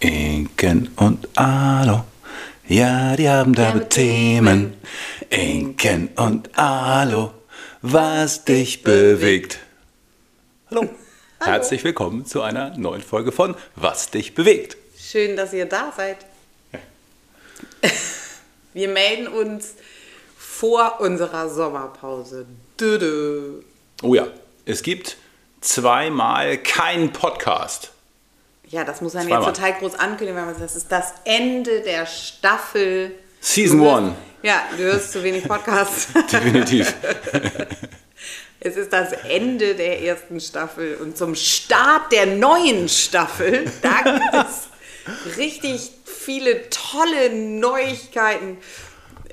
Inken und Alo, ja, die haben da Themen. Inken und Alo, was dich bewegt. Hallo. Herzlich willkommen zu einer neuen Folge von Was dich bewegt. Schön, dass ihr da seid. Wir melden uns vor unserer Sommerpause. Dödö. Oh ja, es gibt zweimal keinen Podcast. Ja, das muss man Zweimal. jetzt total groß ankündigen, weil man sagt, das ist das Ende der Staffel. Season Du hörst- One. Ja, du hörst zu wenig Podcasts. Definitiv. es ist das Ende der ersten Staffel und zum Start der neuen Staffel, da gibt es richtig viele tolle Neuigkeiten.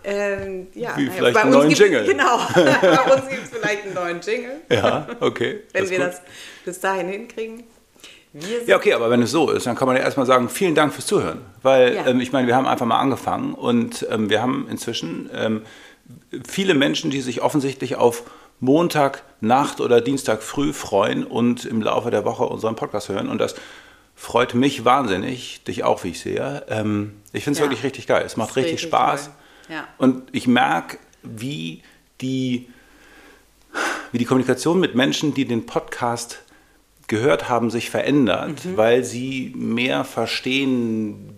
Ähm, ja, Wie vielleicht bei einen uns neuen Jingle. Genau, bei uns gibt es vielleicht einen neuen Jingle, Ja, okay. wenn wir gut. das bis dahin hinkriegen. Ja, okay, aber wenn es so ist, dann kann man ja erstmal sagen, vielen Dank fürs Zuhören. Weil Ja. ähm, ich meine, wir haben einfach mal angefangen und ähm, wir haben inzwischen ähm, viele Menschen, die sich offensichtlich auf Montag, Nacht oder Dienstag früh freuen und im Laufe der Woche unseren Podcast hören. Und das freut mich wahnsinnig, dich auch, wie ich sehe. Ähm, ich finde es Ja. wirklich richtig geil. Es macht richtig, richtig Spaß. Ja. Und ich merke, wie die, wie die Kommunikation mit Menschen, die den Podcast gehört haben, sich verändert, Mhm. weil sie mehr verstehen,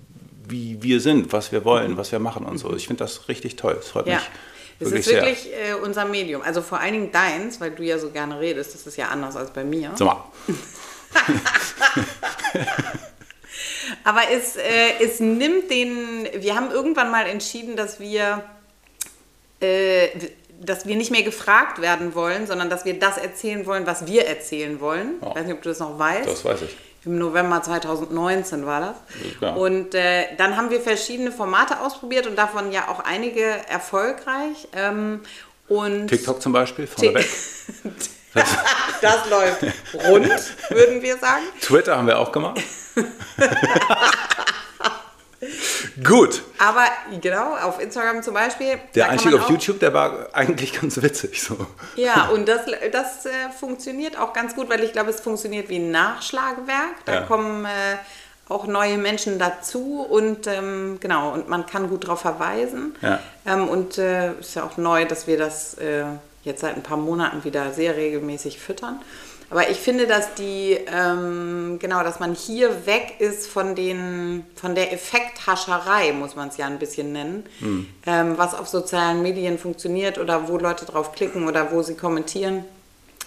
wie wir sind, was wir wollen, was wir machen und so. Ich finde das richtig toll. Es freut Mhm. Ja, mich es wirklich ist wirklich äh, unser Medium. Also vor allen Dingen deins, weil du ja so gerne redest. Das ist ja anders als bei mir. Sag mal, Aber es, äh, es nimmt den. Wir haben irgendwann mal entschieden, dass wir, äh, dass wir nicht mehr gefragt werden wollen, sondern dass wir das erzählen wollen, was wir erzählen wollen. Ja. Ich weiß nicht, ob du das noch weißt. das weiß ich. Im November 2019 war das. Ja. Und äh, dann haben wir verschiedene Formate ausprobiert und davon ja auch einige erfolgreich. Ähm, und TikTok zum Beispiel, vorneweg. das läuft rund, würden wir sagen. Twitter haben wir auch gemacht. Gut. Aber genau, auf Instagram zum Beispiel. Der Einstieg auf YouTube, der war eigentlich ganz witzig. So. Ja, und das, das äh, funktioniert auch ganz gut, weil ich glaube, es funktioniert wie ein Nachschlagewerk. Da Ja. kommen äh, auch neue Menschen dazu und ähm, genau, und man kann gut darauf verweisen. Ja. Ähm, und äh, ist ja auch neu, dass wir das äh, jetzt seit ein paar Monaten wieder sehr regelmäßig füttern. Aber ich finde, dass die, ähm, genau, dass man hier weg ist von den, von der Effekthascherei, muss man es ja ein bisschen nennen, Hm. ähm, was auf sozialen Medien funktioniert oder wo Leute drauf klicken oder wo sie kommentieren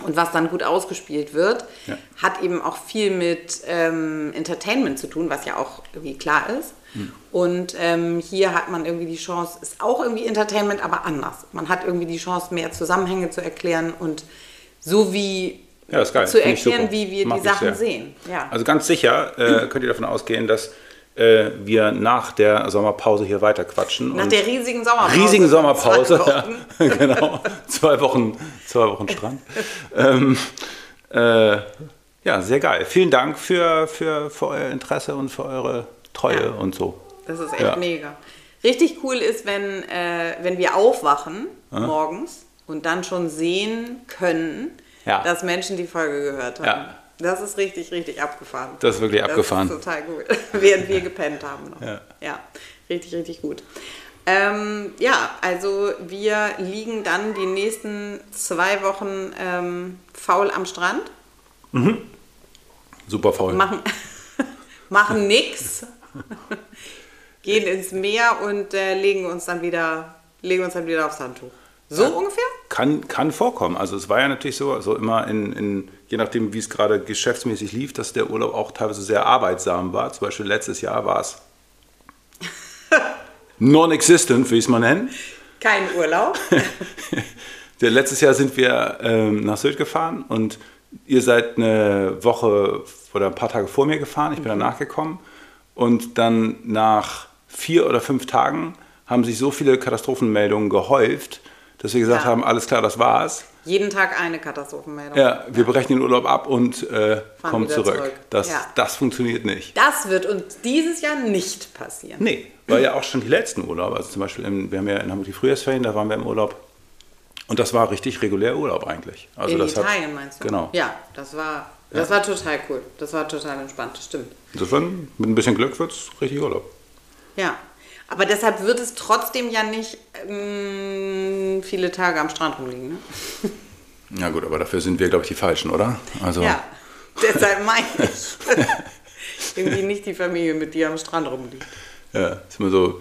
und was dann gut ausgespielt wird, Ja. hat eben auch viel mit ähm, Entertainment zu tun, was ja auch irgendwie klar ist. Hm. Und ähm, hier hat man irgendwie die Chance, ist auch irgendwie Entertainment, aber anders. Man hat irgendwie die Chance, mehr Zusammenhänge zu erklären und so wie Ja, das ist geil. zu Finde erklären, wie wir Mag die Sachen sehen. Ja. Also ganz sicher äh, könnt ihr davon ausgehen, dass äh, wir nach der Sommerpause hier weiter quatschen. Nach der riesigen Sommerpause. riesigen Sommerpause, Zwei ja, genau, zwei Wochen, zwei Wochen Strand. ähm, äh, ja, sehr geil. Vielen Dank für, für, für euer Interesse und für eure Treue Ja. und so. Das ist echt Ja. mega. Richtig cool ist, wenn, äh, wenn wir aufwachen morgens und dann schon sehen können, Ja. dass Menschen die Folge gehört haben. Ja. Das ist richtig, richtig abgefahren. Das ist wirklich abgefahren. Das ist total gut. Während wir gepennt haben noch. Ja. ja richtig, richtig gut. Ähm, ja, also wir liegen dann die nächsten zwei Wochen ähm, faul am Strand, Super faul. machen, machen nix, gehen ins Meer und äh, legen uns dann wieder, legen uns dann wieder aufs Handtuch. So ungefähr? Kann, kann vorkommen. Also es war ja natürlich so, also immer in, in je nachdem, wie es gerade geschäftsmäßig lief, dass der Urlaub auch teilweise sehr arbeitsam war. Zum Beispiel letztes Jahr war es non-existent, will ich es mal nennen. Kein Urlaub. Letztes Jahr sind wir ähm, nach Sylt gefahren und ihr seid eine Woche oder ein paar Tage vor mir gefahren. Ich bin danach gekommen. Und dann nach vier oder fünf Tagen haben sich so viele Katastrophenmeldungen gehäuft, dass wir gesagt Ja. haben, alles klar, das war's. Jeden Tag eine Katastrophenmeldung. Ja, wir brechen den Urlaub ab und äh, kommen zurück. zurück. Das, Ja. das funktioniert nicht. Das wird uns dieses Jahr nicht passieren. Nee, weil ja auch schon die letzten Urlaube, also zum Beispiel, im, wir haben ja in Hamburg die Frühjahrsferien, da waren wir im Urlaub. Und das war richtig regulär Urlaub eigentlich. Also In Italien hat, meinst du? Genau. Ja, das war Das war total cool. Das war total entspannt, das stimmt. Insofern, mit ein bisschen Glück wird es richtig Urlaub. Ja. Aber deshalb wird es trotzdem ja nicht ähm, viele Tage am Strand rumliegen. Ne? Ja gut, aber dafür sind wir, glaube ich, die Falschen, oder? Also, Ja, deshalb meine ich. Irgendwie nicht die Familie, mit dir am Strand rumliegt. Ja, ist immer so,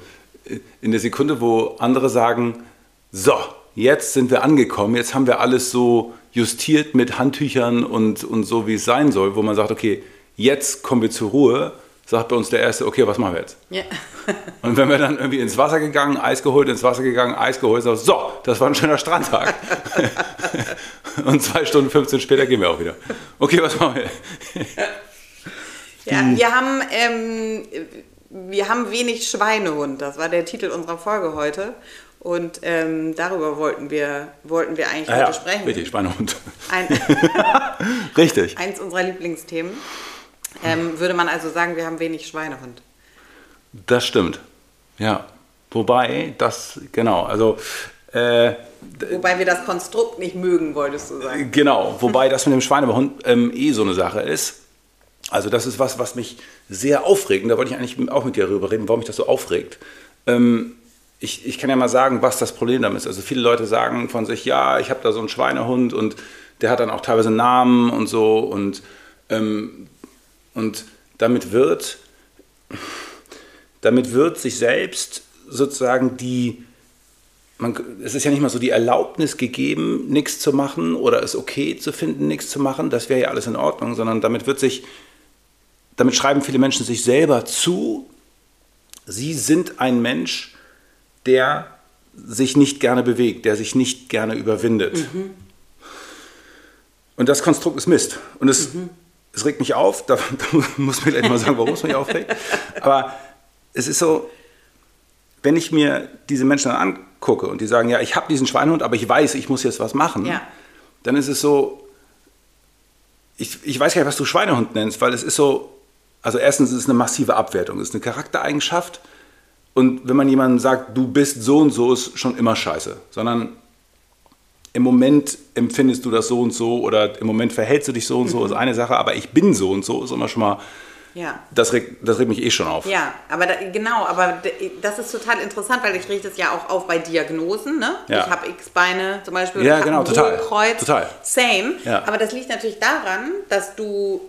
in der Sekunde, wo andere sagen, so, jetzt sind wir angekommen, jetzt haben wir alles so justiert mit Handtüchern und, und so, wie es sein soll, wo man sagt, okay, jetzt kommen wir zur Ruhe, sagt bei uns der Erste, okay, was machen wir jetzt? Ja. Und wenn wir dann irgendwie ins Wasser gegangen, Eis geholt, ins Wasser gegangen, Eis geholt, so, so das war ein schöner Strandtag. und zwei Stunden 15 später gehen wir auch wieder. Okay, was machen wir? Ja, wir haben, ähm, wir haben wenig Schweinehund. Das war der Titel unserer Folge heute. Und ähm, darüber wollten wir, wollten wir eigentlich Ah ja, heute sprechen. richtig, Schweinehund. Ein, richtig. eins unserer Lieblingsthemen. Ähm, würde man also sagen, wir haben wenig Schweinehund. Das stimmt. Ja. Wobei, das, genau, also, äh, Wobei wir das Konstrukt nicht mögen, wolltest du sagen. genau, wobei das mit dem Schweinehund ähm, eh so eine Sache ist. Also, das ist was, was mich sehr aufregt. Und da wollte ich eigentlich auch mit dir darüber reden, warum mich das so aufregt. Ähm, ich, ich kann ja mal sagen, was das Problem damit ist. Also, viele Leute sagen von sich, ja, ich habe da so einen Schweinehund und der hat dann auch teilweise einen Namen und so. Und, ähm, und damit wird damit wird sich selbst sozusagen die, man, es ist ja nicht mal so die Erlaubnis gegeben, nichts zu machen oder es okay zu finden, nichts zu machen, das wäre ja alles in Ordnung, sondern damit wird sich, damit schreiben viele Menschen sich selber zu, sie sind ein Mensch, der sich nicht gerne bewegt, der sich nicht gerne überwindet. Und das Konstrukt ist Mist. Und es, es regt mich auf, da, da muss mir gleich mal sagen, warum es mich aufregt. Aber es ist so, wenn ich mir diese Menschen dann angucke und die sagen, ja, ich habe diesen Schweinehund, aber ich weiß, ich muss jetzt was machen, Ja. dann ist es so, ich, ich weiß gar nicht, was du Schweinehund nennst, weil es ist so, also erstens ist es eine massive Abwertung, es ist eine Charaktereigenschaft und wenn man jemandem sagt, du bist so und so, ist schon immer scheiße, sondern im Moment empfindest du das so und so oder im Moment verhältst du dich so und so, ist eine Sache, aber ich bin so und so, ist immer schon mal, Ja. das regt, das regt mich eh schon auf. Ja, aber da, genau, aber das ist total interessant, weil ich richte es ja auch auf bei Diagnosen. Ne? Ja. Ich habe X-Beine zum Beispiel. Ja, genau, total. Hohlkreuz. Total. Same. Ja. Aber das liegt natürlich daran, dass du,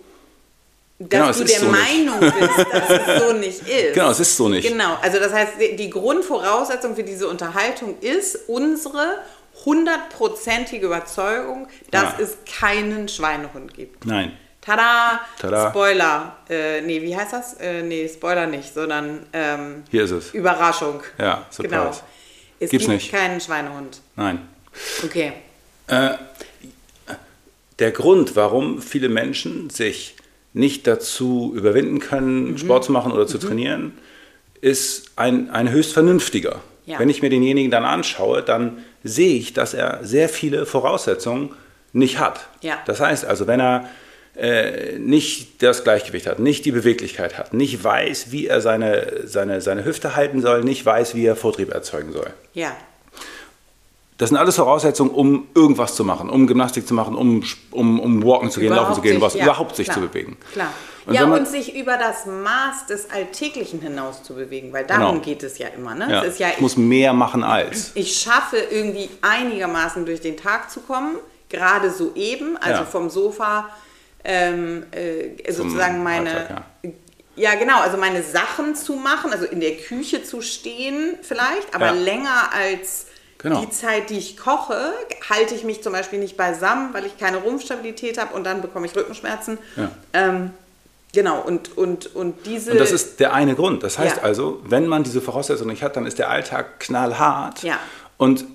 dass Genau, du der so nicht. Meinung bist, dass es so nicht ist. Genau, es ist so nicht. Genau, also das heißt, die Grundvoraussetzung für diese Unterhaltung ist unsere hundertprozentige Überzeugung, dass Ja. es keinen Schweinehund gibt. Nein. Tada! Tada. Spoiler. Äh, nee, wie heißt das? Äh, nee, Spoiler nicht, sondern ähm, Hier ist es. Überraschung. Ja, Surprise. Genau. Es Gibt's gibt nicht. keinen Schweinehund. Nein. Okay. Äh, der Grund, warum viele Menschen sich nicht dazu überwinden können, Sport zu machen oder zu trainieren, ist ein, ein höchst vernünftiger. Ja. Wenn ich mir denjenigen dann anschaue, dann sehe ich, dass er sehr viele Voraussetzungen nicht hat. Ja. Das heißt also, wenn er äh, nicht das Gleichgewicht hat, nicht die Beweglichkeit hat, nicht weiß, wie er seine, seine, seine Hüfte halten soll, nicht weiß, wie er Vortrieb erzeugen soll. Ja. Das sind alles Voraussetzungen, um irgendwas zu machen, um Gymnastik zu machen, um, um, um walken zu gehen, laufen zu gehen, sich- was, ja, überhaupt sich klar, zu bewegen. Klar. Und ja, man- und sich über das Maß des Alltäglichen hinaus zu bewegen, weil darum Genau. geht es ja immer. Ne? Ja, Es ist ja, ich muss mehr machen als. ich schaffe irgendwie einigermaßen durch den Tag zu kommen, gerade so eben, also Ja. vom Sofa ähm, äh, sozusagen meine, Alltag, ja. genau, also meine Sachen zu machen, also in der Küche zu stehen vielleicht, aber Ja. länger als Genau. die Zeit, die ich koche, halte ich mich zum Beispiel nicht beisammen, weil ich keine Rumpfstabilität habe und dann bekomme ich Rückenschmerzen. Ja. Ähm, genau, und, und, und diese... Und das ist der eine Grund. Das heißt Ja. also, wenn man diese Voraussetzungen nicht hat, dann ist der Alltag knallhart. Ja. Und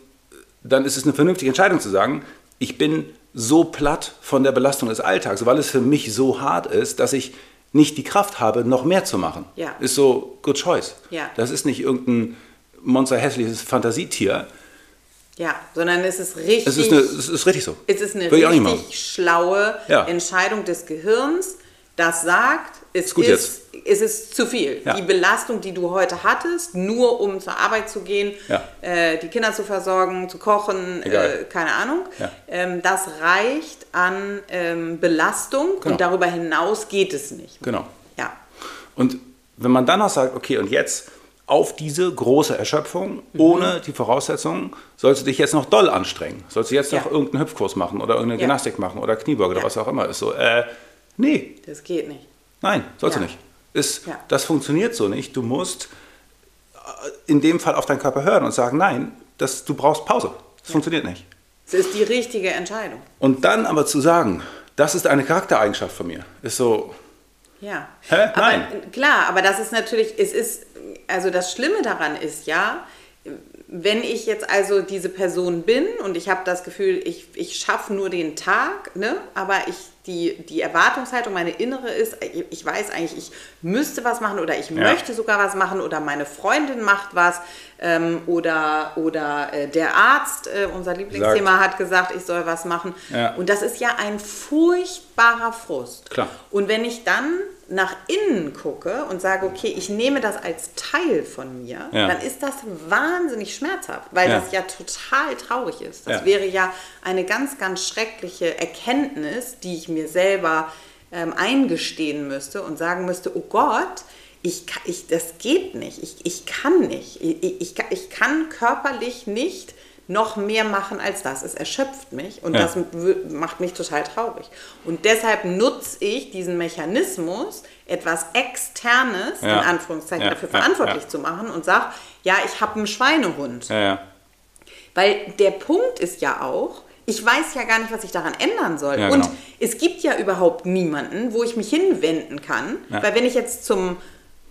dann ist es eine vernünftige Entscheidung zu sagen, ich bin so platt von der Belastung des Alltags, weil es für mich so hart ist, dass ich nicht die Kraft habe, noch mehr zu machen. Ja. Ist so good choice. Ja. Das ist nicht irgendein monsterhässliches Fantasietier. Ja, sondern es ist richtig... Es ist, eine, es ist richtig so. Es ist eine richtig schlaue Ja. Entscheidung des Gehirns, das sagt, es ist, gut jetzt. es ist zu viel. Ja. Die Belastung, die du heute hattest, nur um zur Arbeit zu gehen, Ja. äh, die Kinder zu versorgen, zu kochen, äh, keine Ahnung, ähm, das reicht an ähm, Belastung Genau. und darüber hinaus geht es nicht. Genau. Ja. Und wenn man dann noch sagt, okay, und jetzt auf diese große Erschöpfung, Mhm. ohne die Voraussetzungen, sollst du dich jetzt noch doll anstrengen. Sollst du jetzt noch Ja. irgendeinen Hüpfkurs machen oder irgendeine Ja. Gymnastik machen oder Kniebeuge oder Ja. was auch immer ist. So, äh, nee, Das geht nicht. nein, sollst du nicht. Ist. Das funktioniert so nicht. Du musst äh, in dem Fall auf deinen Körper hören und sagen, nein, das, du brauchst Pause. Das funktioniert nicht. Es ist die richtige Entscheidung. Und dann aber zu sagen, das ist eine Charaktereigenschaft von mir, ist so, Ja. Hä? Aber, Nein. Klar, aber das ist natürlich, es ist, also das Schlimme daran ist ja, wenn ich jetzt also diese Person bin und ich habe das Gefühl, ich, ich schaffe nur den Tag, ne? aber ich, die, die Erwartungshaltung, meine innere ist, ich weiß eigentlich, ich müsste was machen oder ich Ja. möchte sogar was machen oder meine Freundin macht was ähm, oder, oder äh, der Arzt, äh, unser Lieblingsthema, hat gesagt, ich soll was machen. Ja. Und das ist ja ein furchtbarer Frust. Klar. Und wenn ich dann nach innen gucke und sage, okay, ich nehme das als Teil von mir, Ja. dann ist das wahnsinnig schmerzhaft, weil Ja. das ja total traurig ist. Das Ja. wäre ja eine ganz, ganz schreckliche Erkenntnis, die ich mir selber ähm, eingestehen müsste und sagen müsste, oh Gott, ich, ich, das geht nicht, ich, ich kann nicht, ich, ich, ich kann körperlich nicht noch mehr machen als das. Es erschöpft mich und Ja. das macht mich total traurig. Und deshalb nutze ich diesen Mechanismus, etwas Externes, Ja. in Anführungszeichen, Ja, dafür verantwortlich zu machen und sage, ja, ich habe einen Schweinehund. Weil der Punkt ist ja auch, ich weiß ja gar nicht, was ich daran ändern soll. Ja, Und genau. es gibt ja überhaupt niemanden, wo ich mich hinwenden kann. Weil wenn ich jetzt zum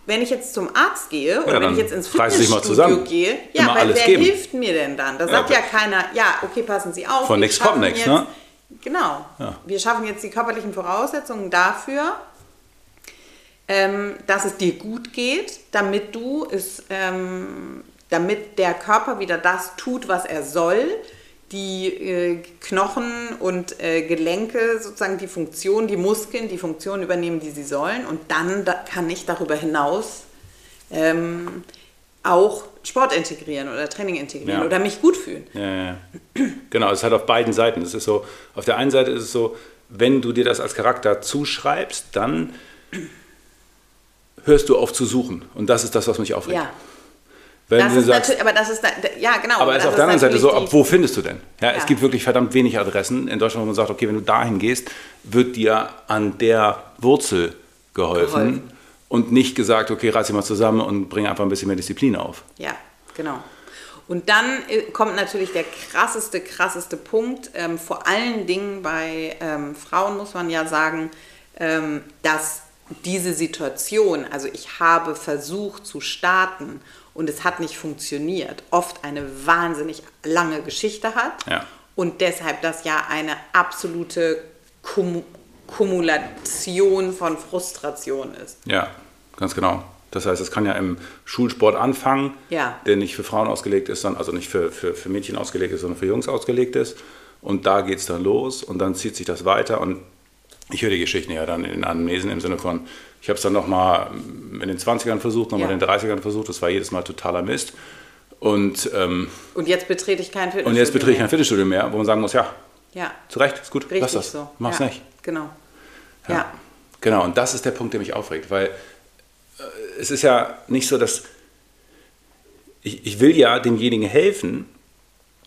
wenn ich jetzt zum Arzt gehe oder wenn ich jetzt ins Fitnessstudio gehe, ja, Immer weil alles wer geben. hilft mir denn dann? Da sagt ja, keiner, ja, okay, passen Sie auf. Von nichts kommt nichts, ne? Genau. Ja. Wir schaffen jetzt die körperlichen Voraussetzungen dafür, ähm, dass es dir gut geht, damit du es, ähm, damit der Körper wieder das tut, was er soll, die äh, Knochen und äh, Gelenke sozusagen die Funktion, die Muskeln die Funktion übernehmen, die sie sollen und dann da kann ich darüber hinaus ähm, auch Sport integrieren oder Training integrieren Ja. oder mich gut fühlen. Ja, ja. Genau, es ist halt auf beiden Seiten. Es ist so, auf der einen Seite ist es so, wenn du dir das als Charakter zuschreibst, dann hörst du auf zu suchen. Und das ist das, was mich aufregt. Ja, Wenn das du ist sagst, aber das ist, ja genau. aber es ist auf der anderen Seite so, ab wo findest du denn? Ja, Ja. Es gibt wirklich verdammt wenig Adressen in Deutschland, wo man sagt, okay, wenn du dahin gehst, wird dir an der Wurzel geholfen, Geholfen. und nicht gesagt, okay, reiß dich mal zusammen und bring einfach ein bisschen mehr Disziplin auf. Ja, genau. Und dann äh, kommt natürlich der krasseste, krasseste Punkt, ähm, vor allen Dingen bei ähm, Frauen muss man ja sagen, ähm, dass diese Situation, also ich habe versucht zu starten und es hat nicht funktioniert, oft eine wahnsinnig lange Geschichte hat Ja. und deshalb das ja eine absolute Kum Kumulation von Frustration ist. Ja, ganz genau. Das heißt, es kann ja im Schulsport anfangen, Ja. der nicht für Frauen ausgelegt ist, sondern also nicht für, für, für Mädchen ausgelegt ist, sondern für Jungs ausgelegt ist. Und da geht es dann los und dann zieht sich das weiter. Und ich höre die Geschichten ja dann in Anamnesen im Sinne von, ich habe es dann nochmal in den 20ern versucht, nochmal Ja. in den 30ern versucht. Das war jedes Mal totaler Mist. Und, ähm, Und jetzt betrete ich kein Fitnessstudio und jetzt betrete ich kein mehr. Fitnessstudio mehr, wo man sagen muss, ja, Ja, zu Recht, ist gut, richtig lass das, so. mach's ja, nicht. Genau. Ja. Genau, und das ist der Punkt, der mich aufregt, weil äh, es ist ja nicht so, dass ich, ich will ja demjenigen helfen,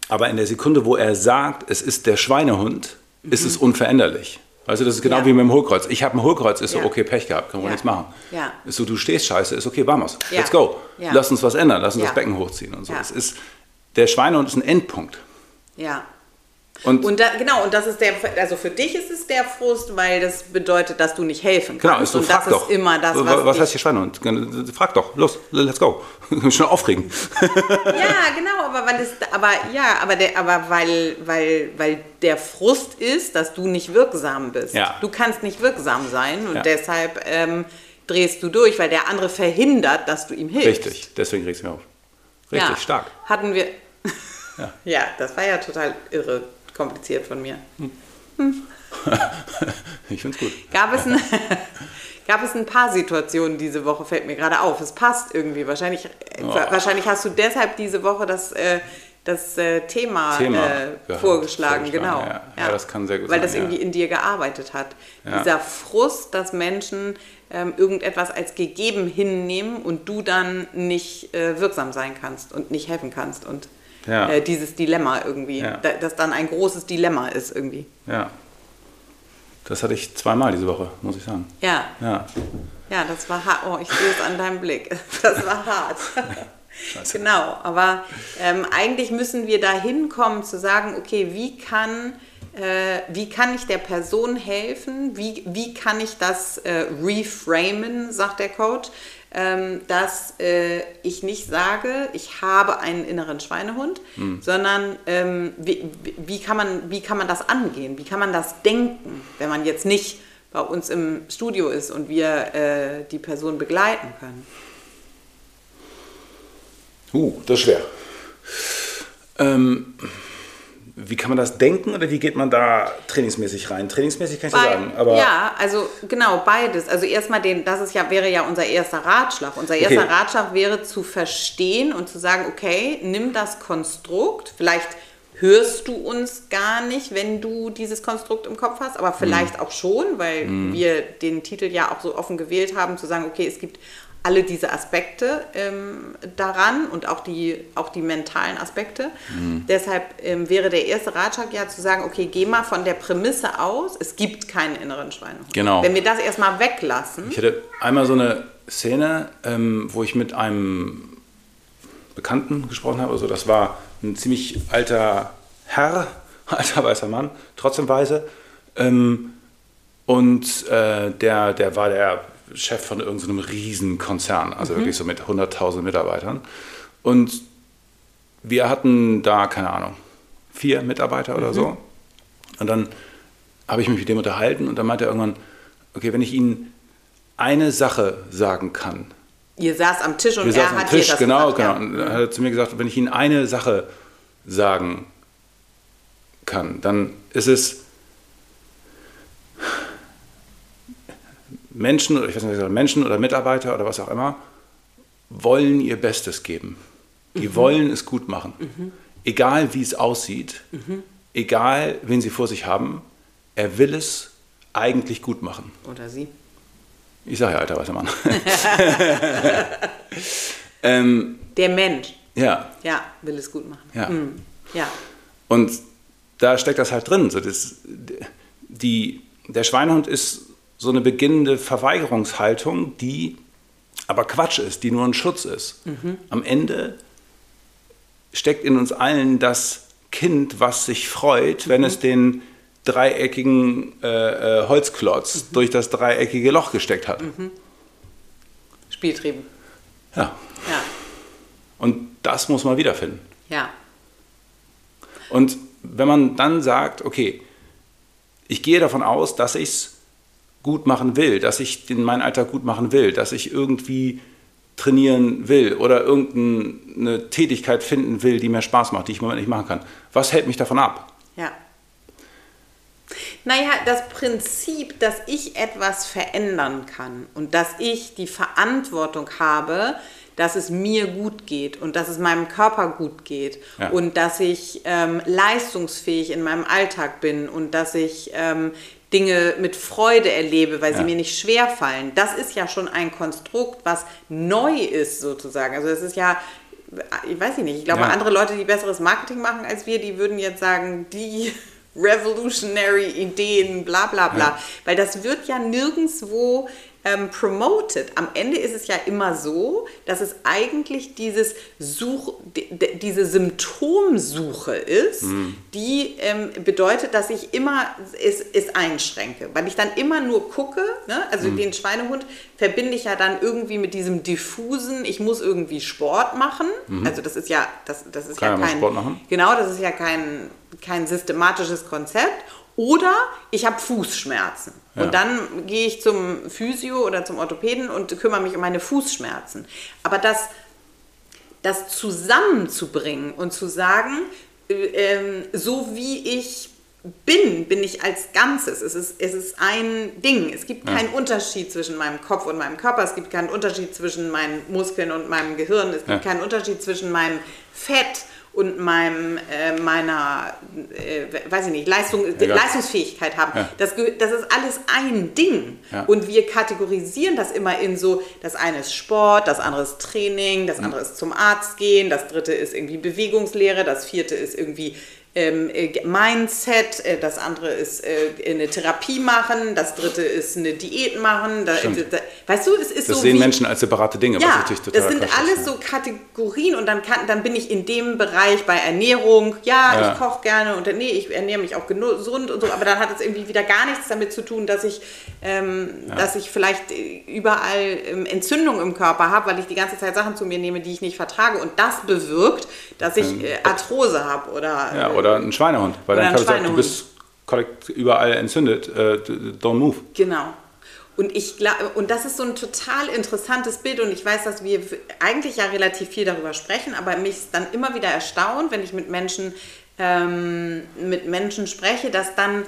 aber in der Sekunde, wo er sagt, es ist der Schweinehund, ist es unveränderlich. Weißt du, das ist genau. Ja. wie mit dem Hohlkreuz. Ich habe ein Hohlkreuz, ist so, Ja. okay, Pech gehabt, können wir Ja. nichts machen. Ja. Ist so, du stehst scheiße, ist okay, vamos, let's go. Lass uns was ändern, lass uns das Becken hochziehen und so. Es ist, der Schweinehund ist ein Endpunkt. Ja. Und, Und da, genau, und das ist der, also für dich ist es der Frust, weil das bedeutet, dass du nicht helfen Genau, kannst. ist so, und das doch. ist immer das, was, was, heißt hier Schweinehund? Frag doch, los, let's go. Schon aufregen. Ja, genau, aber weil es, aber ja, aber der, aber weil, weil, weil der Frust ist, dass du nicht wirksam bist. Ja. Du kannst nicht wirksam sein und Ja. deshalb ähm, drehst du durch, weil der andere verhindert, dass du ihm hilfst. Richtig, deswegen regst du mich auf. Richtig, ja. stark. Hatten wir. Ja. das war ja total irre kompliziert von mir. ich finde es gut. Gab es, ein, gab es ein paar Situationen diese Woche, fällt mir gerade auf. Es passt irgendwie. Wahrscheinlich, oh. wahrscheinlich hast du deshalb diese Woche das, äh, das äh, Thema, Thema äh, vorgeschlagen. vorgeschlagen. Genau. Ja. ja. das kann sehr gut Weil sein. das irgendwie ja. in dir gearbeitet hat. Ja. Dieser Frust, dass Menschen ähm, irgendetwas als gegeben hinnehmen und du dann nicht äh, wirksam sein kannst und nicht helfen kannst. Und Ja. äh, dieses Dilemma irgendwie, Ja. da, das dann ein großes Dilemma ist irgendwie. Ja. Das hatte ich zweimal diese Woche, muss ich sagen. Ja, Ja. ja, das war hart. Oh, ich sehe es an deinem Blick. Das war hart. Scheiße. Genau, aber ähm, eigentlich müssen wir da hinkommen zu sagen, okay, wie kann, äh, wie kann ich der Person helfen? Wie, wie kann ich das äh, reframen, sagt der Coach, dass äh, ich nicht sage, ich habe einen inneren Schweinehund, sondern ähm, wie, wie- wie, kann man, wie kann man das angehen? Wie kann man das denken, wenn man jetzt nicht bei uns im Studio ist und wir äh, die Person begleiten können? Uh, das ist schwer. Ähm, wie kann man das denken oder wie geht man da trainingsmäßig rein? Trainingsmäßig kann ich Bei- sagen, aber ja, also genau beides. Also erstmal den, das ist ja wäre ja unser erster Ratschlag. Unser erster Okay. Ratschlag wäre zu verstehen und zu sagen, okay, nimm das Konstrukt. Vielleicht hörst du uns gar nicht, wenn du dieses Konstrukt im Kopf hast, aber vielleicht auch schon, weil wir den Titel ja auch so offen gewählt haben, zu sagen, okay, es gibt alle diese Aspekte ähm, daran und auch die, auch die mentalen Aspekte. Deshalb ähm, wäre der erste Ratschlag ja zu sagen, okay, geh mal von der Prämisse aus, es gibt keinen inneren Schweinehund. Genau. Wenn wir das erstmal weglassen, ich hatte einmal so eine Szene, ähm, wo ich mit einem Bekannten gesprochen habe. Also das war ein ziemlich alter Herr, alter weißer Mann, trotzdem weise. Ähm, und äh, der, der war der Chef von irgendeinem riesen Konzern, also wirklich so mit 100.000 Mitarbeitern. Und wir hatten da, keine Ahnung, vier Mitarbeiter oder so. Und dann habe ich mich mit dem unterhalten und dann meinte er irgendwann, okay, wenn ich Ihnen eine Sache sagen kann, ihr saßt am Tisch und wir er am hat dir Tisch, das genau, gesagt, genau. ja. Und dann hat er zu mir gesagt, wenn ich Ihnen eine Sache sagen kann, dann ist es Menschen oder ich weiß nicht, Menschen oder Mitarbeiter oder was auch immer wollen ihr Bestes geben. Die wollen es gut machen. Egal wie es aussieht, egal wen sie vor sich haben, er will es eigentlich gut machen. Oder sie. Ich sage ja, alter weißer Mann. ähm, Der Mensch, ja, ja, will es gut machen. ja. Hm, Ja, Und da steckt das halt drin. So das, die, der Schweinehund ist so eine beginnende Verweigerungshaltung, die aber Quatsch ist, die nur ein Schutz ist. Am Ende steckt in uns allen das Kind, was sich freut, wenn es den dreieckigen äh, äh, Holzklotz durch das dreieckige Loch gesteckt hat. Spieltrieben. Ja. Ja, Und das muss man wiederfinden. ja. Und wenn man dann sagt, okay, ich gehe davon aus, dass ich es gut machen will, dass ich den, meinen Alltag gut machen will, dass ich irgendwie trainieren will oder irgendeine Tätigkeit finden will, die mir Spaß macht, die ich im Moment nicht machen kann. Was hält mich davon ab? Ja. Naja, das Prinzip, dass ich etwas verändern kann und dass ich die Verantwortung habe, dass es mir gut geht und dass es meinem Körper gut geht Ja. und dass ich ähm, leistungsfähig in meinem Alltag bin und dass ich ähm, Dinge mit Freude erlebe, weil sie Ja. mir nicht schwer fallen. Das ist ja schon ein Konstrukt, was neu ist sozusagen. Also es ist ja, ich weiß nicht, ich glaube, Ja. andere Leute, die besseres Marketing machen als wir, die würden jetzt sagen, die revolutionary Ideen, bla bla bla. Ja. Weil das wird ja nirgendwo ähm, promoted. Am Ende ist es ja immer so, dass es eigentlich dieses Such, di- di- diese Symptomsuche ist, die ähm, bedeutet, dass ich immer es, es einschränke. Weil ich dann immer nur gucke, ne? also den Schweinehund verbinde ich ja dann irgendwie mit diesem diffusen, ich muss irgendwie Sport machen. Also das ist ja, das, das ist Keiner ja kein, Sport machen. Genau, das ist ja kein, kein systematisches Konzept. Oder ich habe Fußschmerzen. Ja. Und dann gehe ich zum Physio oder zum Orthopäden und kümmere mich um meine Fußschmerzen. Aber das, das zusammenzubringen und zu sagen, äh, ähm, so wie ich bin, bin ich als Ganzes. Es ist, es ist ein Ding. Es gibt keinen Unterschied zwischen meinem Kopf und meinem Körper. Es gibt keinen Unterschied zwischen meinen Muskeln und meinem Gehirn. Es gibt ja. keinen Unterschied zwischen meinem Fett und meinem, äh, meiner, äh, weiß ich nicht, Leistung, Leistungsfähigkeit haben. Ja. Das, das ist alles ein Ding. Ja. Und wir kategorisieren das immer in so, das eine ist Sport, das andere ist Training, das andere ist zum Arzt gehen, das dritte ist irgendwie Bewegungslehre, das vierte ist irgendwie ähm, äh, Mindset, äh, das andere ist äh, eine Therapie machen, das dritte ist eine Diät machen. Da, da, weißt du, es ist das so. sehen wie, Menschen als separate Dinge, ja, was natürlich total Das sind alles so Kategorien und dann, kann, dann bin ich in dem Bereich bei Ernährung, ja, ja. ich koche gerne und nee, ich ernähre mich auch gesund und so, aber dann hat es irgendwie wieder gar nichts damit zu tun, dass ich, ähm, ja. dass ich vielleicht überall ähm, Entzündung im Körper habe, weil ich die ganze Zeit Sachen zu mir nehme, die ich nicht vertrage und das bewirkt, dass ich ähm, äh, Arthrose habe oder, ja, oder oder ein Schweinehund, weil dann kann sagt, du bist überall entzündet, äh, don't move. Genau. Und, ich, und das ist so ein total interessantes Bild und ich weiß, dass wir eigentlich ja relativ viel darüber sprechen, aber mich dann immer wieder erstaunt, wenn ich mit Menschen, ähm, mit Menschen spreche, dass dann,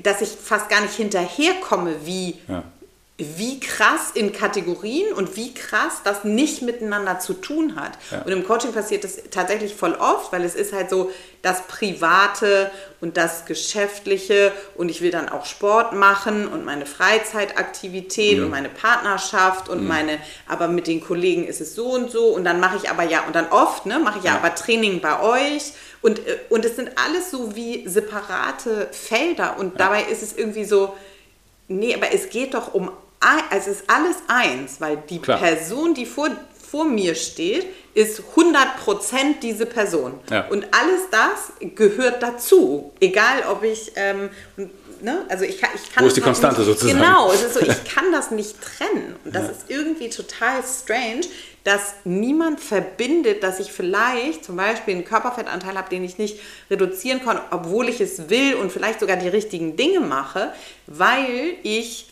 dass ich fast gar nicht hinterherkomme, wie, ja wie krass in Kategorien und wie krass das nicht miteinander zu tun hat. Ja. Und im Coaching passiert das tatsächlich voll oft, weil es ist halt so das Private und das Geschäftliche und ich will dann auch Sport machen und meine Freizeitaktivität ja. und meine Partnerschaft und ja. meine, aber mit den Kollegen ist es so und so und dann mache ich aber ja, und dann oft, ne, mache ich ja, aber Training bei euch und, äh, und es sind alles so wie separate Felder und dabei ist es irgendwie so, nee, aber es geht doch um es ist alles eins, weil die Klar. Person, die vor, vor mir steht, ist 100% diese Person. Ja. Und alles das gehört dazu. Egal, ob ich, ähm, ne? also ich kann, ich kann Wo ist die Konstante nicht, sozusagen? Genau, es ist so, ich kann das nicht trennen. Und das ja. ist irgendwie total strange, dass niemand verbindet, dass ich vielleicht zum Beispiel einen Körperfettanteil habe, den ich nicht reduzieren kann, obwohl ich es will und vielleicht sogar die richtigen Dinge mache, weil ich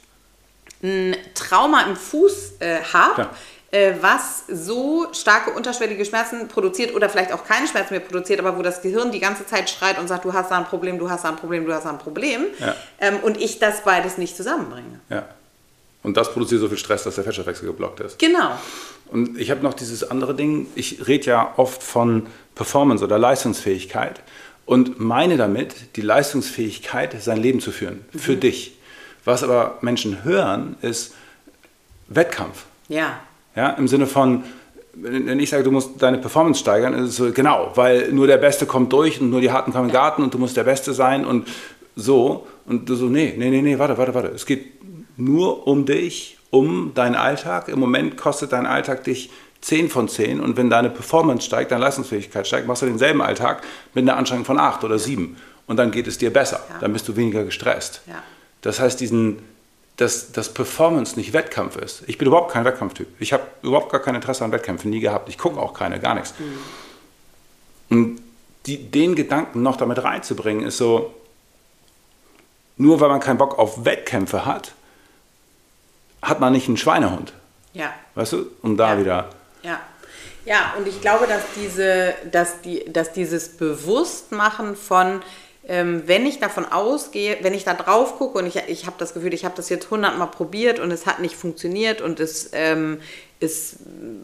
ein Trauma im Fuß äh, habe, äh, was so starke unterschwellige Schmerzen produziert oder vielleicht auch keine Schmerzen mehr produziert, aber wo das Gehirn die ganze Zeit schreit und sagt, du hast da ein Problem, du hast da ein Problem, du hast da ein Problem. Ja. Ähm, und ich das beides nicht zusammenbringe. Ja. Und das produziert so viel Stress, dass der Fettstoffwechsel geblockt ist. Genau. Und ich habe noch dieses andere Ding, ich rede ja oft von Performance oder Leistungsfähigkeit und meine damit die Leistungsfähigkeit, sein Leben zu führen, mhm. für dich. Was aber Menschen hören, ist Wettkampf. Ja. Ja, im Sinne von, wenn ich sage, du musst deine Performance steigern, ist es so, genau, weil nur der Beste kommt durch und nur die Harten kommen im Garten und du musst der Beste sein und so. Und du so, nee, nee, nee, nee, warte, warte, warte. Es geht nur um dich, um deinen Alltag. Im Moment kostet dein Alltag dich 10 von 10 und wenn deine Performance steigt, deine Leistungsfähigkeit steigt, machst du denselben Alltag mit einer Anstrengung von 8 oder 7 und dann geht es dir besser. Ja. Dann bist du weniger gestresst. Ja. Das heißt, diesen, dass, dass Performance nicht Wettkampf ist. Ich bin überhaupt kein Wettkampftyp. Ich habe überhaupt gar kein Interesse an Wettkämpfen, nie gehabt. Ich gucke auch keine, gar nichts. Mhm. Und die, den Gedanken noch damit reinzubringen, ist so, nur weil man keinen Bock auf Wettkämpfe hat, hat man nicht einen Schweinehund. Ja. Weißt du? Und da ja. wieder. Ja. Ja, und ich glaube, dass, diese, dass, die, dass dieses Bewusstmachen von, ähm, wenn ich davon ausgehe, wenn ich da drauf gucke und ich, ich habe das Gefühl, ich habe das jetzt hundertmal probiert und es hat nicht funktioniert und es, ähm, es,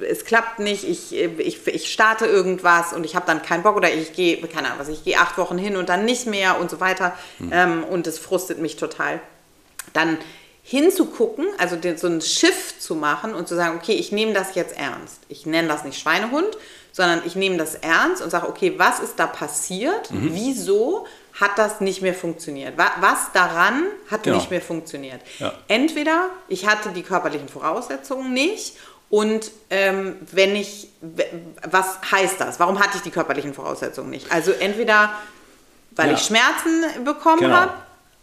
es klappt nicht, ich, ich, ich starte irgendwas und ich habe dann keinen Bock oder ich gehe, keine Ahnung was, ich gehe acht Wochen hin und dann nicht mehr und so weiter mhm. ähm, und es frustet mich total, dann hinzugucken, also den, so einen Schiff zu machen und zu sagen, okay, ich nehme das jetzt ernst. Ich nenne das nicht Schweinehund, sondern ich nehme das ernst und sage, okay, was ist da passiert? Mhm. Wieso hat das nicht mehr funktioniert. Was daran hat genau. nicht mehr funktioniert? Ja. Entweder ich hatte die körperlichen Voraussetzungen nicht und ähm, wenn ich, was heißt das? Warum hatte ich die körperlichen Voraussetzungen nicht? Also entweder, weil ja. ich Schmerzen bekommen genau. habe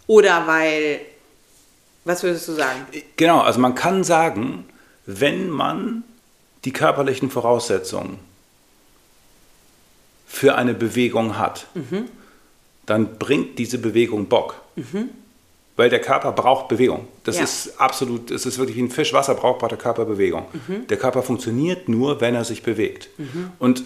oder weil, was würdest du sagen? Genau, also man kann sagen, wenn man die körperlichen Voraussetzungen für eine Bewegung hat, mhm dann bringt diese Bewegung Bock. Mhm. Weil der Körper braucht Bewegung. Das ja. ist absolut, es ist wirklich wie ein Fisch, Wasser braucht, braucht der Körper Bewegung. Mhm. Der Körper funktioniert nur, wenn er sich bewegt. Mhm. Und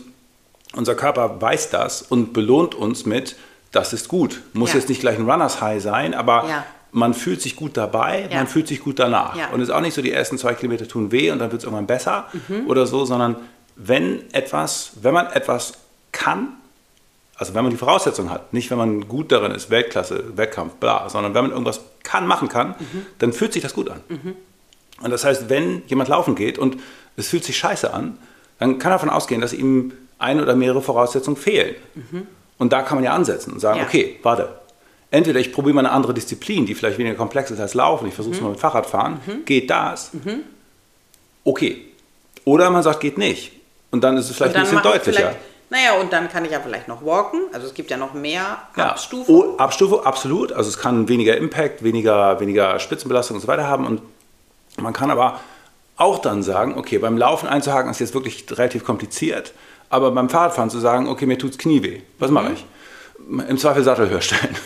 unser Körper weiß das und belohnt uns mit das ist gut. Muss Ja. jetzt nicht gleich ein Runners High sein, aber Ja. man fühlt sich gut dabei, man fühlt sich gut danach. Und es ist auch nicht so, die ersten zwei Kilometer tun weh und dann wird es irgendwann besser Mhm. oder so, sondern wenn etwas, wenn man etwas kann, also wenn man die Voraussetzung hat, nicht wenn man gut darin ist, Weltklasse, Wettkampf, bla, sondern wenn man irgendwas kann, machen kann, Mhm. dann fühlt sich das gut an. Und das heißt, wenn jemand laufen geht und es fühlt sich scheiße an, dann kann er davon ausgehen, dass ihm eine oder mehrere Voraussetzungen fehlen. Und da kann man ja ansetzen und sagen, Ja. okay, warte. Entweder ich probiere mal eine andere Disziplin, die vielleicht weniger komplex ist als Laufen, ich versuche es mal mit Fahrradfahren, geht das? Okay. Oder man sagt, geht nicht. Und dann ist es vielleicht ein bisschen deutlicher. Naja, und dann kann ich ja vielleicht noch walken. Also es gibt ja noch mehr Ja. Abstufungen. Oh, Abstufe, absolut. Also es kann weniger Impact, weniger, weniger Spitzenbelastung und so weiter haben. Und man kann aber auch dann sagen, okay, beim Laufen einzuhaken ist jetzt wirklich relativ kompliziert. Aber beim Fahrradfahren zu sagen, okay, mir tut's Knie weh. Was mache ich? Im Zweifel Sattel höher stellen.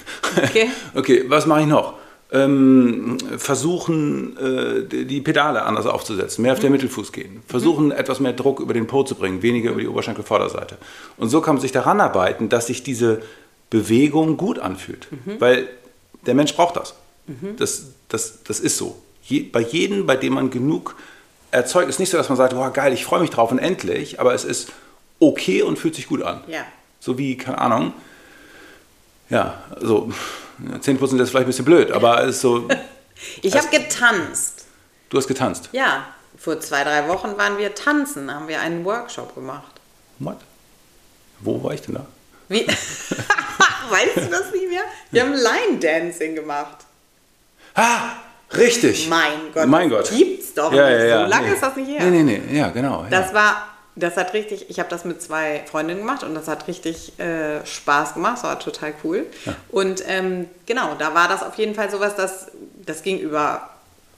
Okay. okay, was mache ich noch? ähm, versuchen, äh, die Pedale anders aufzusetzen, mehr auf mhm. den Mittelfuß gehen, versuchen, mhm. etwas mehr Druck über den Po zu bringen, weniger über die Oberschenkelvorderseite. Und so kann man sich daran arbeiten, dass sich diese Bewegung gut anfühlt, mhm. weil der Mensch braucht das. Mhm. Das, das, das ist so. Je, bei jedem, bei dem man genug erzeugt, ist nicht so, dass man sagt, boah, geil, ich freue mich drauf und endlich, aber es ist okay und fühlt sich gut an. Ja. So wie, keine Ahnung, ja, so 10% ist vielleicht ein bisschen blöd, aber es ist so. ich habe also- getanzt. Du hast getanzt? Ja. Vor zwei, drei Wochen waren wir tanzen, haben wir einen Workshop gemacht. What? Wo war ich denn da? Wie? weißt du das nicht mehr? Wir haben Line Dancing gemacht. Ah, richtig. Mein Gott. Mein Gott. Gibt's doch ja, nicht. Ja, ja, so lange nee. ist das nicht her. Nee, nee, nee. Ja, genau. Das war das hat richtig, ich habe das mit zwei Freundinnen gemacht und das hat richtig äh, Spaß gemacht, das war total cool. Und ähm, genau, da war das auf jeden Fall sowas, das, das ging über,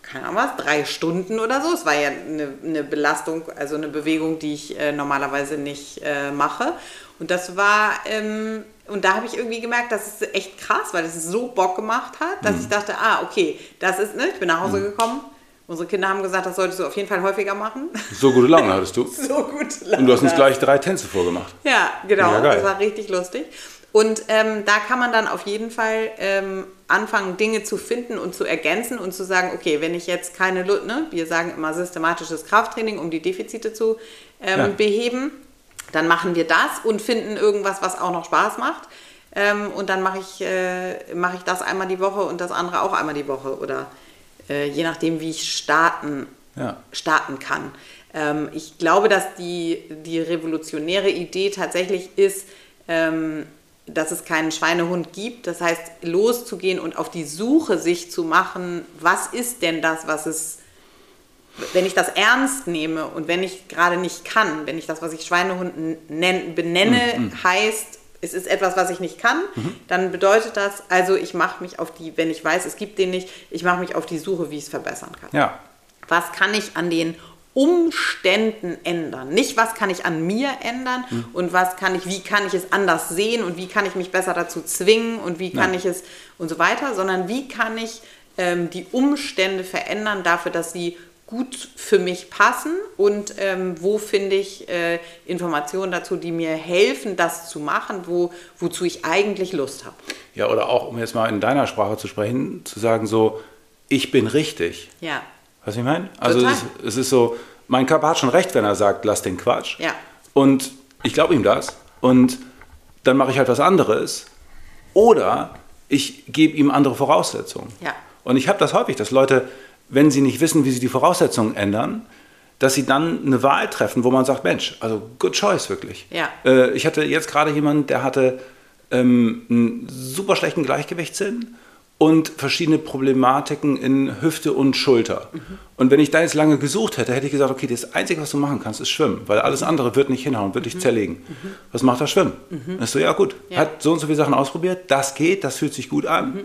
keine Ahnung was, drei Stunden oder so. Es war ja eine, eine Belastung, also eine Bewegung, die ich äh, normalerweise nicht äh, mache. Und das war, ähm, und da habe ich irgendwie gemerkt, das ist echt krass, weil es so Bock gemacht hat, dass ich dachte, ah, okay, das ist, ne, ich bin nach Hause gekommen. Unsere Kinder haben gesagt, das solltest du auf jeden Fall häufiger machen. So gute Laune hattest du. so gut. Und du hast uns gleich drei Tänze vorgemacht. Ja, genau. Geil. Das war richtig lustig. Und ähm, da kann man dann auf jeden Fall ähm, anfangen, Dinge zu finden und zu ergänzen und zu sagen, okay, wenn ich jetzt keine ne, wir sagen immer systematisches Krafttraining, um die Defizite zu ähm, Ja. beheben, dann machen wir das und finden irgendwas, was auch noch Spaß macht. Ähm, und dann mache ich, äh, mache ich das einmal die Woche und das andere auch einmal die Woche oder äh, je nachdem, wie ich starten Ja. starten kann. Ähm, ich glaube, dass die, die revolutionäre Idee tatsächlich ist, ähm, dass es keinen Schweinehund gibt. Das heißt, loszugehen und auf die Suche sich zu machen, was ist denn das, was es, wenn ich das ernst nehme und wenn ich gerade nicht kann, wenn ich das, was ich Schweinehund nenn, benenne, heißt, es ist etwas, was ich nicht kann, dann bedeutet das, also ich mache mich auf die, wenn ich weiß, es gibt den nicht, ich mache mich auf die Suche, wie ich es verbessern kann Ja. was kann ich an den Umständen ändern? Nicht, was kann ich an mir ändern und was kann ich, wie kann ich es anders sehen und wie kann ich mich besser dazu zwingen und wie kann Nein. ich es und so weiter, sondern wie kann ich ähm, die Umstände verändern dafür, dass sie gut für mich passen und ähm, wo finde ich äh, Informationen dazu, die mir helfen, das zu machen, wo, wozu ich eigentlich Lust habe. Ja, oder auch, um jetzt mal in deiner Sprache zu sprechen, zu sagen so, ich bin richtig. Ja, Weißt du, was ich meine? Also es, es ist so, mein Körper hat schon recht, wenn er sagt, lass den Quatsch. Ja. Und ich glaube ihm das. Und dann mache ich halt was anderes. Oder ich gebe ihm andere Voraussetzungen. Ja. Und ich habe das häufig, dass Leute, wenn sie nicht wissen, wie sie die Voraussetzungen ändern, dass sie dann eine Wahl treffen, wo man sagt, Mensch, also good choice wirklich. Ja. Äh, ich hatte jetzt gerade jemanden, der hatte ähm, einen super schlechten Gleichgewichtssinn und verschiedene Problematiken in Hüfte und Schulter. Und wenn ich da jetzt lange gesucht hätte, hätte ich gesagt, okay, das Einzige, was du machen kannst, ist schwimmen, weil alles andere wird nicht hinhauen, wird dich zerlegen. Was macht das Schwimmen? Dann ist so, ja gut, Ja. hat so und so viele Sachen ausprobiert, das geht, das fühlt sich gut an.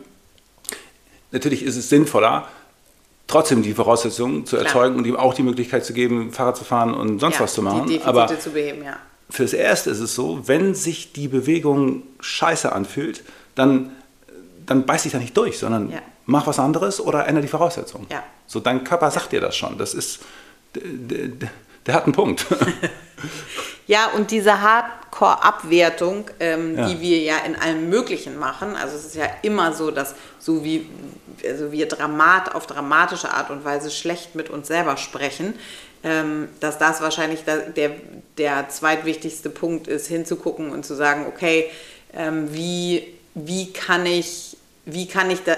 Natürlich ist es sinnvoller, trotzdem die Voraussetzungen zu Klar. erzeugen und ihm auch die Möglichkeit zu geben, Fahrrad zu fahren und sonst ja, was zu machen. Die Defizite Aber zu beheben, ja. fürs Erste ist es so, wenn sich die Bewegung scheiße anfühlt, dann, dann beiß dich da nicht durch, sondern Ja. mach was anderes oder ändere die Voraussetzungen. Ja. So, dein Körper sagt dir das schon. Das ist, der, der, der hat einen Punkt. Ja, und diese Hardcore-Abwertung, ähm, Ja. die wir ja in allem Möglichen machen, also es ist ja immer so, dass so wie also wir Dramat auf dramatische Art und Weise schlecht mit uns selber sprechen, ähm, dass das wahrscheinlich der, der zweitwichtigste Punkt ist, hinzugucken und zu sagen, okay, ähm, wie, wie kann ich wie kann ich da,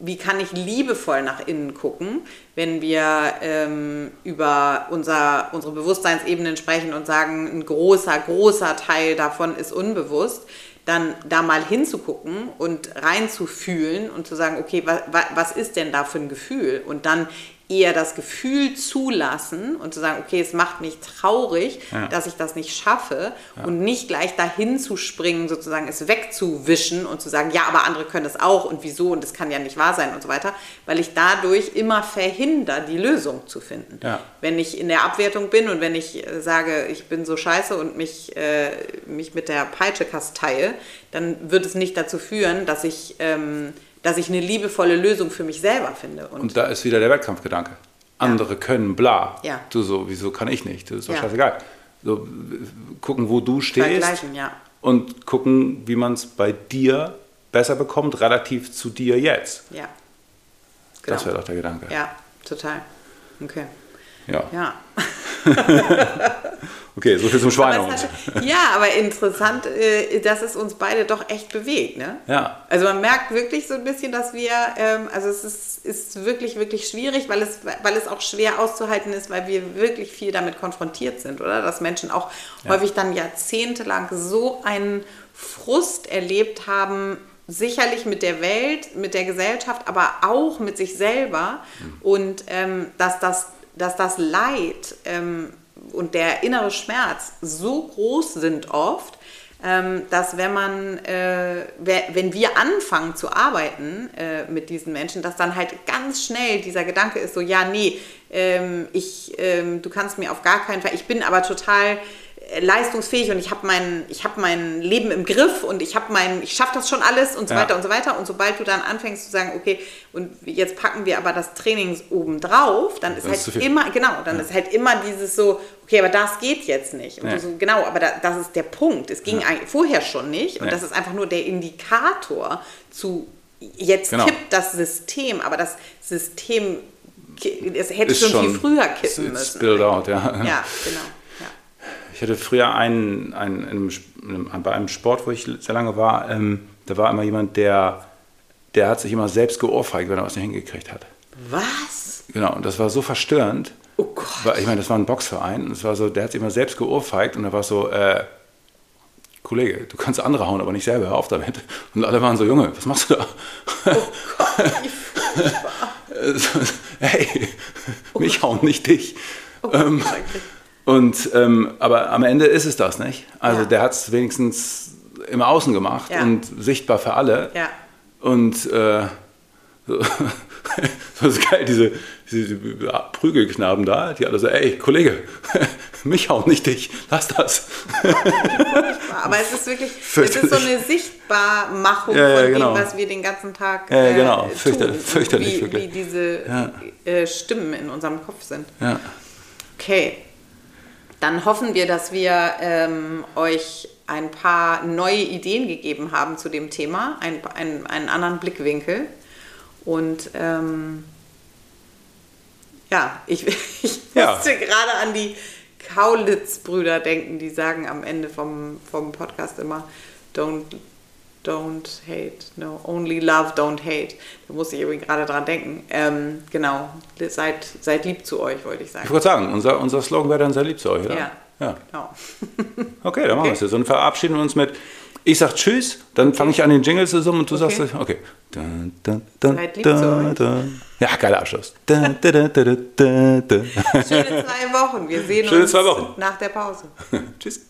wie kann ich liebevoll nach innen gucken, wenn wir ähm, über unser, unsere Bewusstseinsebenen sprechen und sagen, ein großer, großer Teil davon ist unbewusst, dann da mal hinzugucken und reinzufühlen und zu sagen, okay, wa, wa, was ist denn da für ein Gefühl? Und dann eher das Gefühl zulassen und zu sagen, okay, es macht mich traurig, Ja. dass ich das nicht schaffe und nicht gleich dahin zu springen, sozusagen es wegzuwischen und zu sagen, ja, aber andere können es auch und wieso und das kann ja nicht wahr sein und so weiter, weil ich dadurch immer verhindere, die Lösung zu finden. Ja. Wenn ich in der Abwertung bin und wenn ich äh, sage, ich bin so scheiße und mich, äh, mich mit der Peitsche kasteie, dann wird es nicht dazu führen, dass ich, ähm, dass ich eine liebevolle Lösung für mich selber finde. Und, Und da ist wieder der Wettkampfgedanke. Andere können, bla. Ja. Du so, wieso kann ich nicht? Das ist doch Ja. scheißegal. So, gucken, wo du stehst ja. und gucken, wie man es bei dir besser bekommt, relativ zu dir jetzt. Ja. Das Genau. wäre doch der Gedanke. Ja, total. Okay. Ja. Ja. Okay, so viel zum Aber Schweinehund. es hat, ja, aber interessant, äh, dass es uns beide doch echt bewegt, ne? Ja. Also man merkt wirklich so ein bisschen, dass wir, ähm, also es ist, ist wirklich, wirklich schwierig, weil es, weil es auch schwer auszuhalten ist, weil wir wirklich viel damit konfrontiert sind, oder? Dass Menschen auch häufig dann jahrzehntelang so einen Frust erlebt haben, sicherlich mit der Welt, mit der Gesellschaft, aber auch mit sich selber und ähm, dass, das, dass das Leid ähm, und der innere Schmerz so groß sind oft, ähm, dass wenn man, äh, wenn wir anfangen zu arbeiten äh, mit diesen Menschen, dass dann halt ganz schnell dieser Gedanke ist so, ja, nee, ähm, ich, ähm, du kannst mir auf gar keinen Fall, ich bin aber total leistungsfähig und ich habe mein, ich hab mein Leben im Griff und ich habe mein, ich schaffe das schon alles und so Ja. weiter und so weiter. Und sobald du dann anfängst zu sagen, okay, und jetzt packen wir aber das Training oben drauf, dann ist Das halt immer, genau, dann ist halt immer dieses so, okay, aber das geht jetzt nicht. Und Ja. so, genau, aber da, das ist der Punkt. Es ging vorher schon nicht. Und Ja. das ist einfach nur der Indikator zu, jetzt Genau. kippt das System, aber das System, es hätte Ist schon, viel früher kippen müssen. Spilled out, ja. Ja, genau. Ich hatte früher einen, einen, in einem, bei einem Sport, wo ich sehr lange war, ähm, da war immer jemand, der, der hat sich immer selbst geohrfeigt, wenn er was nicht hingekriegt hat. Was? Genau, und das war so verstörend. Oh Gott. Weil, ich meine, das war ein Boxverein. Und es war so, der hat sich immer selbst geohrfeigt und da war so, äh, Kollege, du kannst andere hauen, aber nicht selber, hör auf damit. Und alle waren so, Junge, was machst du da? hey, mich hauen, nicht dich. ähm, schrecklich. Und, ähm, aber am Ende ist es das nicht. Also Ja. der hat es wenigstens im Außen gemacht Ja. und sichtbar für alle. Ja. Und äh, so, das ist geil, diese, diese Prügelknaben da, die alle so, ey, Kollege, mich hauen, nicht dich, lass das. Aber es ist wirklich, es ist so eine Sichtbarmachung Ja, ja, von genau. dem, was wir den ganzen Tag Ja, äh, genau. tun. Fürchterlich, Und fürchterlich, wie, wirklich. wie diese Ja. äh, Stimmen in unserem Kopf sind. Ja. Okay, dann hoffen wir, dass wir ähm, euch ein paar neue Ideen gegeben haben zu dem Thema, ein, ein, einen anderen Blickwinkel. Und ähm, ja, ich, ich Ja. musste gerade an die Kaulitz-Brüder denken, die sagen am Ende vom, vom Podcast immer, don't, don't hate, no, only love, don't hate. Da musste ich irgendwie gerade dran denken. Ähm, genau, seid, seid lieb zu euch, wollte ich sagen. Ich wollte sagen, unser, unser Slogan wäre dann sehr lieb zu euch, oder? Ja. ja. Genau. Okay, dann machen wir Okay. es jetzt. Und verabschieden wir uns mit, ich sag Tschüss, dann fange ich an, den Jingle zu summen und du Okay. sagst, okay. Dun, dun, dun, Seid lieb zu euch. Ja, geiler Abschluss. Schöne zwei Wochen. Wir sehen Schöne uns zwei Wochen. nach der Pause. Tschüss.